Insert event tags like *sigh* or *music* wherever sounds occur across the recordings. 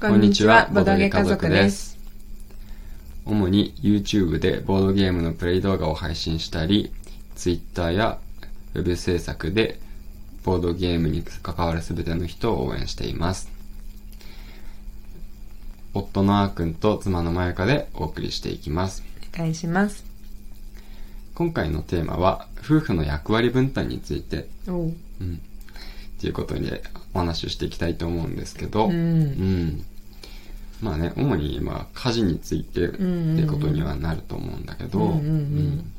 こんにちは、ボドゲ家族です。主に YouTube でボードゲームのプレイ動画を配信したり、Twitter や Web 制作でボードゲームに関わるすべての人を応援しています。夫のあーくんと妻のまゆかでお送りしていきます。お願いします。今回のテーマは、夫婦の役割分担について、おう。うん、っていうことでお話をしていきたいと思うんですけど、うんうんまあね、主にまあ家事についてってことにはなると思うんだけど、うんうんうんうん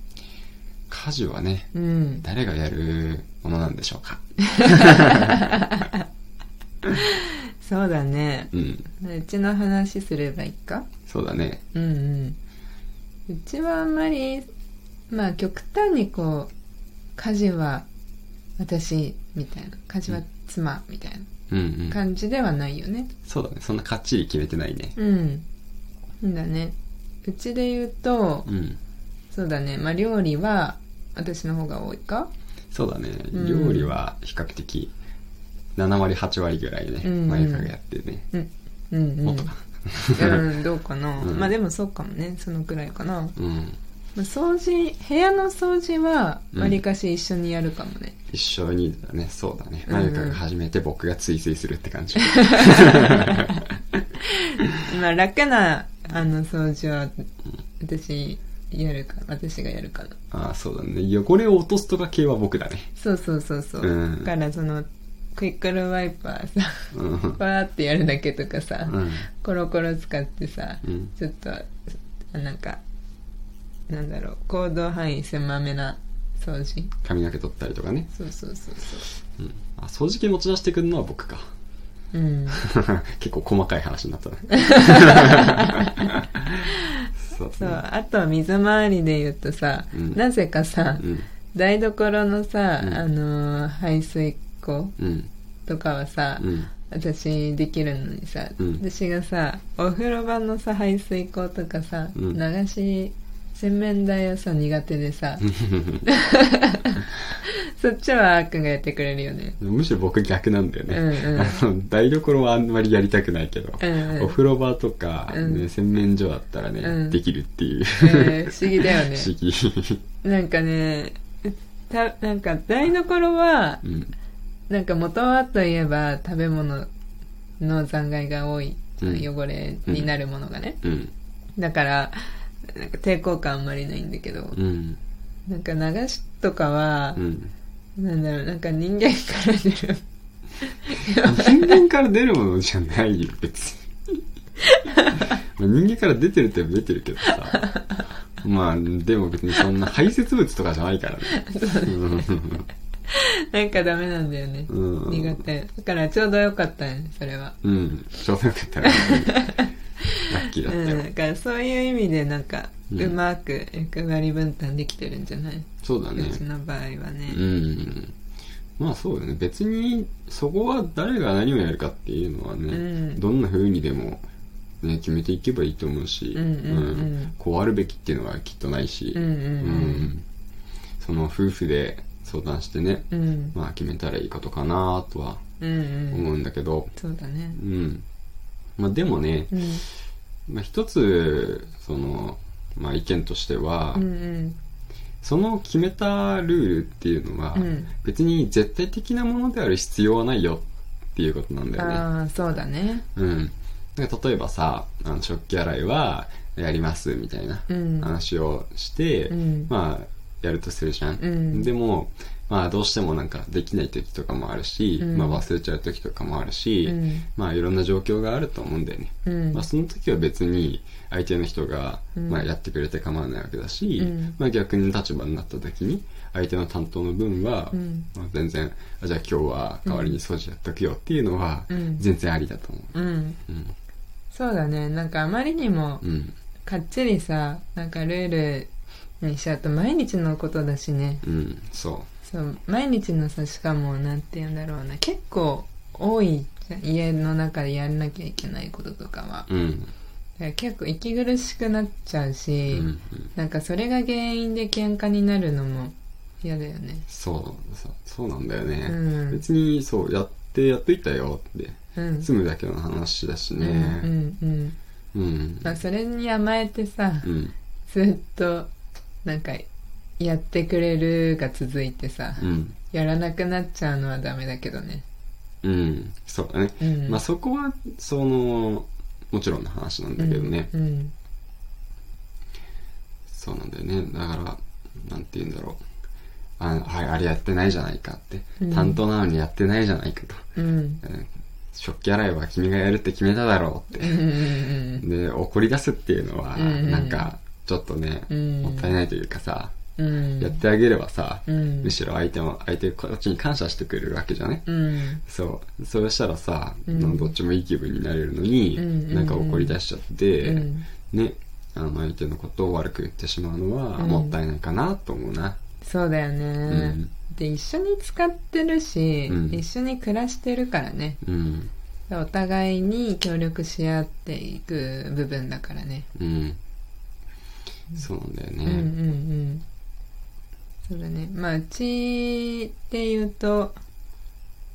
家事はね、うん。誰がやるものなんでしょうか？そうだね。うん、うちの話すればいいか？そうだね。うんうん。うちはあんまり、まあ極端にこう、家事は私みたいな、家事は妻みたいうんうんな。感じではないよね。そうだね。そんなかっちり決めてないね。うん。だね。うちで言うとう、ん。そうだね。まあ料理は私の方が多いか？そうだね。うん料理は比較的7割、8割ぐらいね、うんうんやってね。うん。うんうん。もっとかうん、どうかな、*laughs* うんまあでもそうかもねそのくらいかなうん。まあ掃除部屋の掃除はわりかし一緒にやるかもね、一緒にだね、そうだね。うんマユカが始めて僕が追随するって感じ。*laughs* まあ楽なあの掃除は私やるか私がやるかなああ、そうだね。汚れを落とすとか系は僕だね。そうそうそうそう、うんだからそのクイックルワイパーさうん。パーってやるだけとかさ、うん。コロコロ使ってさ、うんちょっとあなんかなんだろう行動範囲狭めな掃除？髪の毛取ったりとかね。そうそうそうそうん。あ、掃除機持ち出してくるのは僕か。ううん *laughs* 結構細かい話になったね。*laughs* そうそう、ね。あと水回りで言うとさ、うんなぜかさ、うん。台所のさ、うんあのー排水口うん。とかはさ、うん。私できるのにさ、うん私がさお風呂場のさ排水口とかさ、うん流し洗面台はさ苦手でさ、*laughs* そっちはあーくんがやってくれるよね。むしろ僕逆なんだよね。うんうん。あの、台所はあんまりやりたくないけど、うんうん。お風呂場とか、ねうん。洗面所だったらね、うん。できるっていう。えー不思議だよね。不思議。なんかねたなんか台所はうん。なんか元はといえば食べ物の残骸が多い、うん。汚れになるものがね、うん。だからなんか抵抗感あんまりないんだけど、うん。なんか流しとかはう、ん。なんだろうなんか人間から出る人間から出るものじゃないよ、別に。まあ人間から出てるって出てるけどさ。まあ、でも別にそんな排泄物とかじゃないからね。なんかダメなんだよね、うん苦手だからちょうどよかったねそれはうん。うん。ちょうどよかったね。ラッキーだったよ。うん、だからそういう意味でなんか、ううんまく役割分担できてるんじゃない、そうだね。うちの場合はね。うん。まあそうよね。別に、そこは誰が何をやるかっていうのはね、うん。どんな風にでも、ね、決めていけばいいと思うし、うんうん。うん。こうあるべきっていうのはきっとないし、うんうんうん。うん。その夫婦で相談してね、うん。まあ決めたらいいことかなとはうんうん。思うんだけど、そうだね。うん。まあでもね、うんまあ一つ、その、まあ意見としては、うんうん。その決めたルールっていうのは、うん。別に絶対的なものである必要はないよっていうことなんだよね。ああそうだね。うん。例えばさ、あの食器洗いはやりますみたいなうん。話をして、うん。まあ、やるとするじゃん。でも、まあどうしてもなんかできない時とかもあるし、うんまあ忘れちゃう時とかもあるし、うんまあいろんな状況があると思うんだよね。うんまあその時は別に相手の人が、うんまあやってくれて構わないわけだし、うんまあ逆に立場になった時に相手の担当の分は、うんまあ、全然あじゃあ今日は代わりに掃除やっとくよっていうのはうん全然ありだと思うんう。そうだねなんかあまりにもうん。うん。かっちりさなんかルールにしちゃうと毎日のことだしねうん。そそう毎日のさしかもなんて言うんだろうな結構多い家の中でやらなきゃいけないこととかはう。うん。だから結構息苦しくなっちゃううし、ん。なんかそれが原因で喧嘩になるのも嫌だよねそう、そうそうなんだよね。うん別にそう、やってやっといたよって。うん済むだけの話だしうんねうんうんうんまあそれに甘えてさうんずっとなんかやってくれるが続いてさうん。やらなくなっちゃうのはダメだけどね。うん。そうだね。うん。まあそこはそのもちろんの話なんだけどね。うん。うん。そうなんだよね。だからなんて言うんだろう。あはいあれやってないじゃないかって。うん。担当なのにやってないじゃないかと。うん。うん。食器洗いは君がやるって決めただろうって。で怒り出すっていうのはなんかちょっとねうん。もったいないというかさうん。やってあげればさうん。むしろ相手も相手こっちに感謝してくれるわけじゃねうん。そう。そうしたらさうん。どっちもいい気分になれるのにうん。なんか怒り出しちゃってうん。ねあの相手のことを悪く言ってしまうのはうん。もったいないかなと思うな。そうだよね、うん。で一緒に使ってるし、うん。一緒に暮らしてるからね。うん。お互いに協力し合っていく部分だからね。うん。そうなんだようんうんうねんそうだね。まあうちで言うと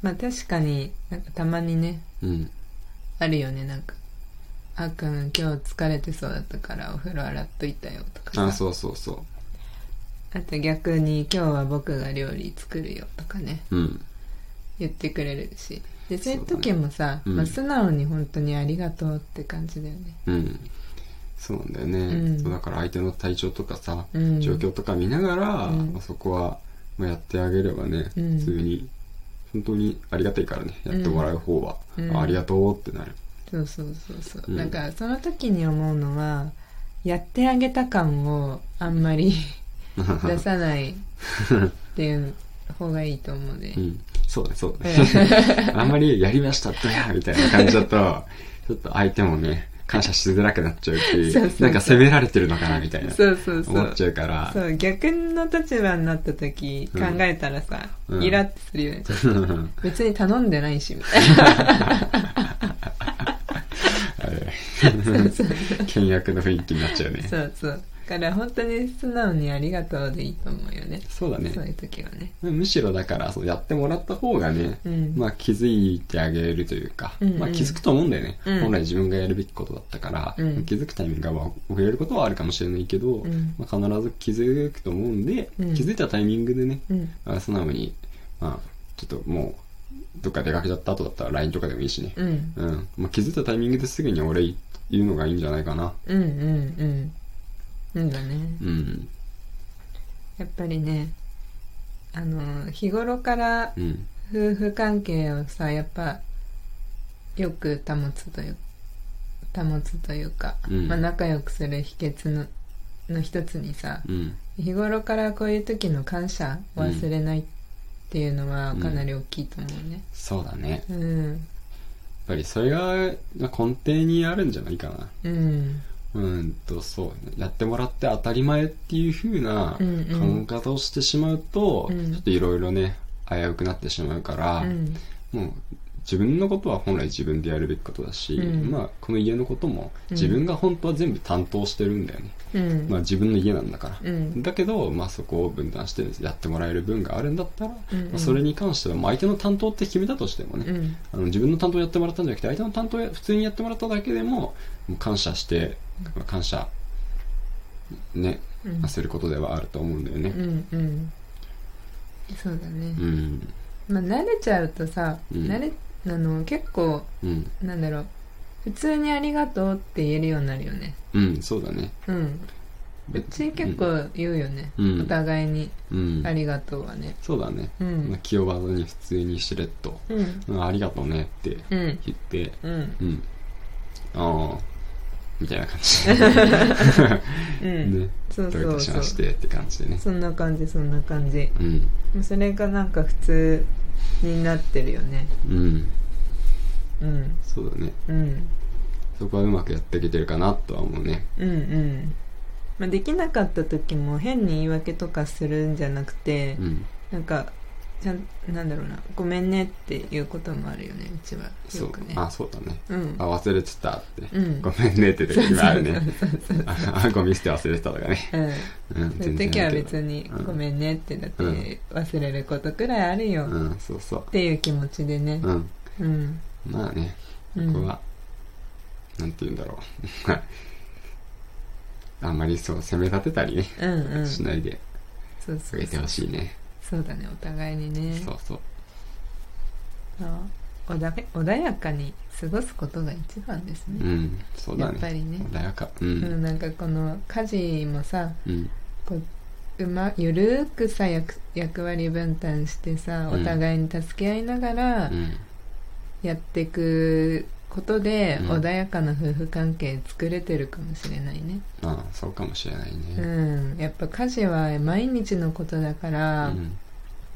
まあ確かになんかたまにねうん。あるよねなんか「あっくん今日疲れてそうだったからお風呂洗っといたよ」とかさ。あそうそうそあと逆に「今日は僕が料理作るよ」とかねううん。言ってくれるし。でそういう時もさ、うん。まあ、素直に本当にありがとうって感じだよね。うんそうなんだよね、うん。そうだから相手の体調とかさ、うん。状況とか見ながら、うん。まあそこは、まあ、やってあげればね、うん。普通に本当にありがたいからね。やってもらう方は、うん。あありがとうってなる。そうそうそうそう、うん。なんかその時に思うのはやってあげた感をあんまり *laughs* 出さないっていう方がいいと思うね。う、ん。そうだねそうだね *laughs* あんまりやりましたとやみたいな感じだとちょっと相手もね感謝しづらくなっちゃうし *laughs* そうそうなんか責められてるのかなみたいな。そうそうそう。思っちゃうから。そう逆の立場になった時考えたらさ、うん。イラってするよね。別に頼んでないしみたいな。*laughs* 倹約 *laughs* の雰囲気になっちゃうね。そうそう。だから本当に素直にありがとうでいいと思うよね。そうだね。そういう時はね。むしろだからそうやってもらった方がね、うん。まあ気づいてあげるというか、うんうん。まあ気づくと思うんだよね、うん。本来自分がやるべきことだったから、うん。気づくタイミングが遅れることはあるかもしれないけど、うん。まあ、必ず気づくと思うんで、うん。気づいたタイミングでね、うん。あ素直に、まあ、ちょっともうどっか出かけちゃった後だったら LINE とかでもいいしね、うん。うん。まあ、気づいたタイミングですぐに俺言うのがいいんじゃないかな。うんうんうんうんだね。うん。やっぱりねあの日頃からうん。夫婦関係をさやっぱよく保つという保つというか、うん。まあ、仲良くする秘訣のの一つにさうん。日頃からこういう時の感謝を忘れないっていうのはかなり大きいと思うね。そうだね。やっうんぱりそれがまあ根底にあるんじゃないかな。うんうんとそうやってもらって当たり前っていう風な考うんうん。え方をしてしまうと、うん。ちょっといろいろね危うくなってしまうから、うん。もう自分のことは本来自分でやるべきことだし、うん。まあこの家のこともうん。自分が本当は全部担当してるんだよね、うん。まあ自分の家なんだから、うん。だけど、まあ、そこを分担してやってもらえる分があるんだったら、うん。うんまあ、それに関しては、まあ、相手の担当って決めたとしてもね、うん。あの自分の担当やってもらったんじゃなくて相手の担当や普通にやってもらっただけでも感謝して感謝ね、うん。することではあると思うんだようねんうん。そうだね。う、ん。まあ慣れちゃうとさ、うん。慣れあの結構うん。なんだろう。普通にありがとうって言えるようになるよね。うんそうだね。うん。うち結構言うよね、うん。お互いにうん。ありがとうはね。そうだね、うん。まあ、気負わずに普通にしれっと。うん「うんありがとうね」ってうん。言って。うん。うん。ああ。みたいな感じ。*laughs* うん、ね。そうどういたしそうそうましてって感じでね。そんな感じそんな感じ。うん。それがなんか普通になってるよね。うん。うん。そうだね。うん。そこはうまくやっていけてるかなとは思うね。うんうん、まあ、できなかった時も変に言い訳とかするんじゃなくて、うん。なんかちゃんなんだろうな。ごめんねっていうこともあるよね。うちは。そう。よくね。あそうだね。うん。あ忘れてたって、うん。ごめんねって時があるね。そうそうそう *laughs* あゴミ捨て忘れてたとかね。うん。うんそういう時は別にうん。ごめんねってだっうん。て忘れることくらいあるよ。っうんそうそう。ていう気持ちでね。うん。うん。まあねうん。僕は、なんて言うんだろう。*laughs* あんまりそう責め立てたりね、うんうん。しないで。そうそうあげてほしいねそうだねお互いにね。そうそう。そう。穏や穏やかに過ごすことが一番ですうね、んそうだね。やっぱりね。穏やか。ううんんなんかこの家事もさうん。こううまゆるーくさ役役割分担してさうん。お互いに助け合いながらうん。やっていくことで、うん。穏やかな夫婦関係作れてるかもしれないね。ああそうかもしれないうねん。やっぱ家事は毎日のことだから、うん。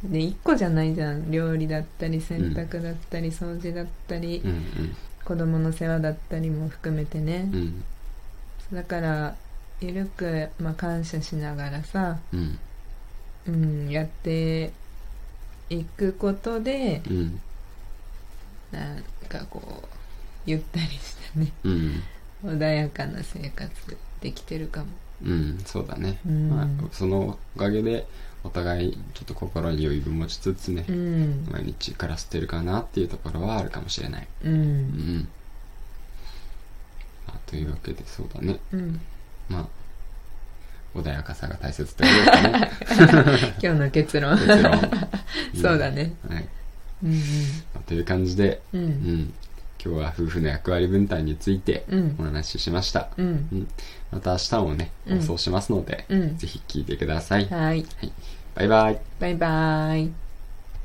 で1個じゃないじゃん。料理だったり洗濯だったり、掃除だったり、うん子供の世話だったりも含めてね。うん。う、んだからゆるく、まあ、感謝しながらさ、うん。うん、やっていくことでうん。なんかこうゆったりしたね。うん。穏やかな生活できてるかも。うんそうだね、うん。まあ、そのおかげでお互いちょっと心に余裕を持ちつつね、うん。毎日暮らしてるかなっていうところはあるかもしれない。うん。うん、まあ、というわけでそうだね。うん。まあ穏やかさが大切というかね。*laughs* 今日の結論。結論。*laughs* そうだね。はい、うんまあという感じで、うん。ううんん、今日は夫婦の役割分担についてうん。お話ししました、うん。うん、また明日もねうん。放送しますので、うん。ぜひ聞いてください、はい。バイバイ。バイバイ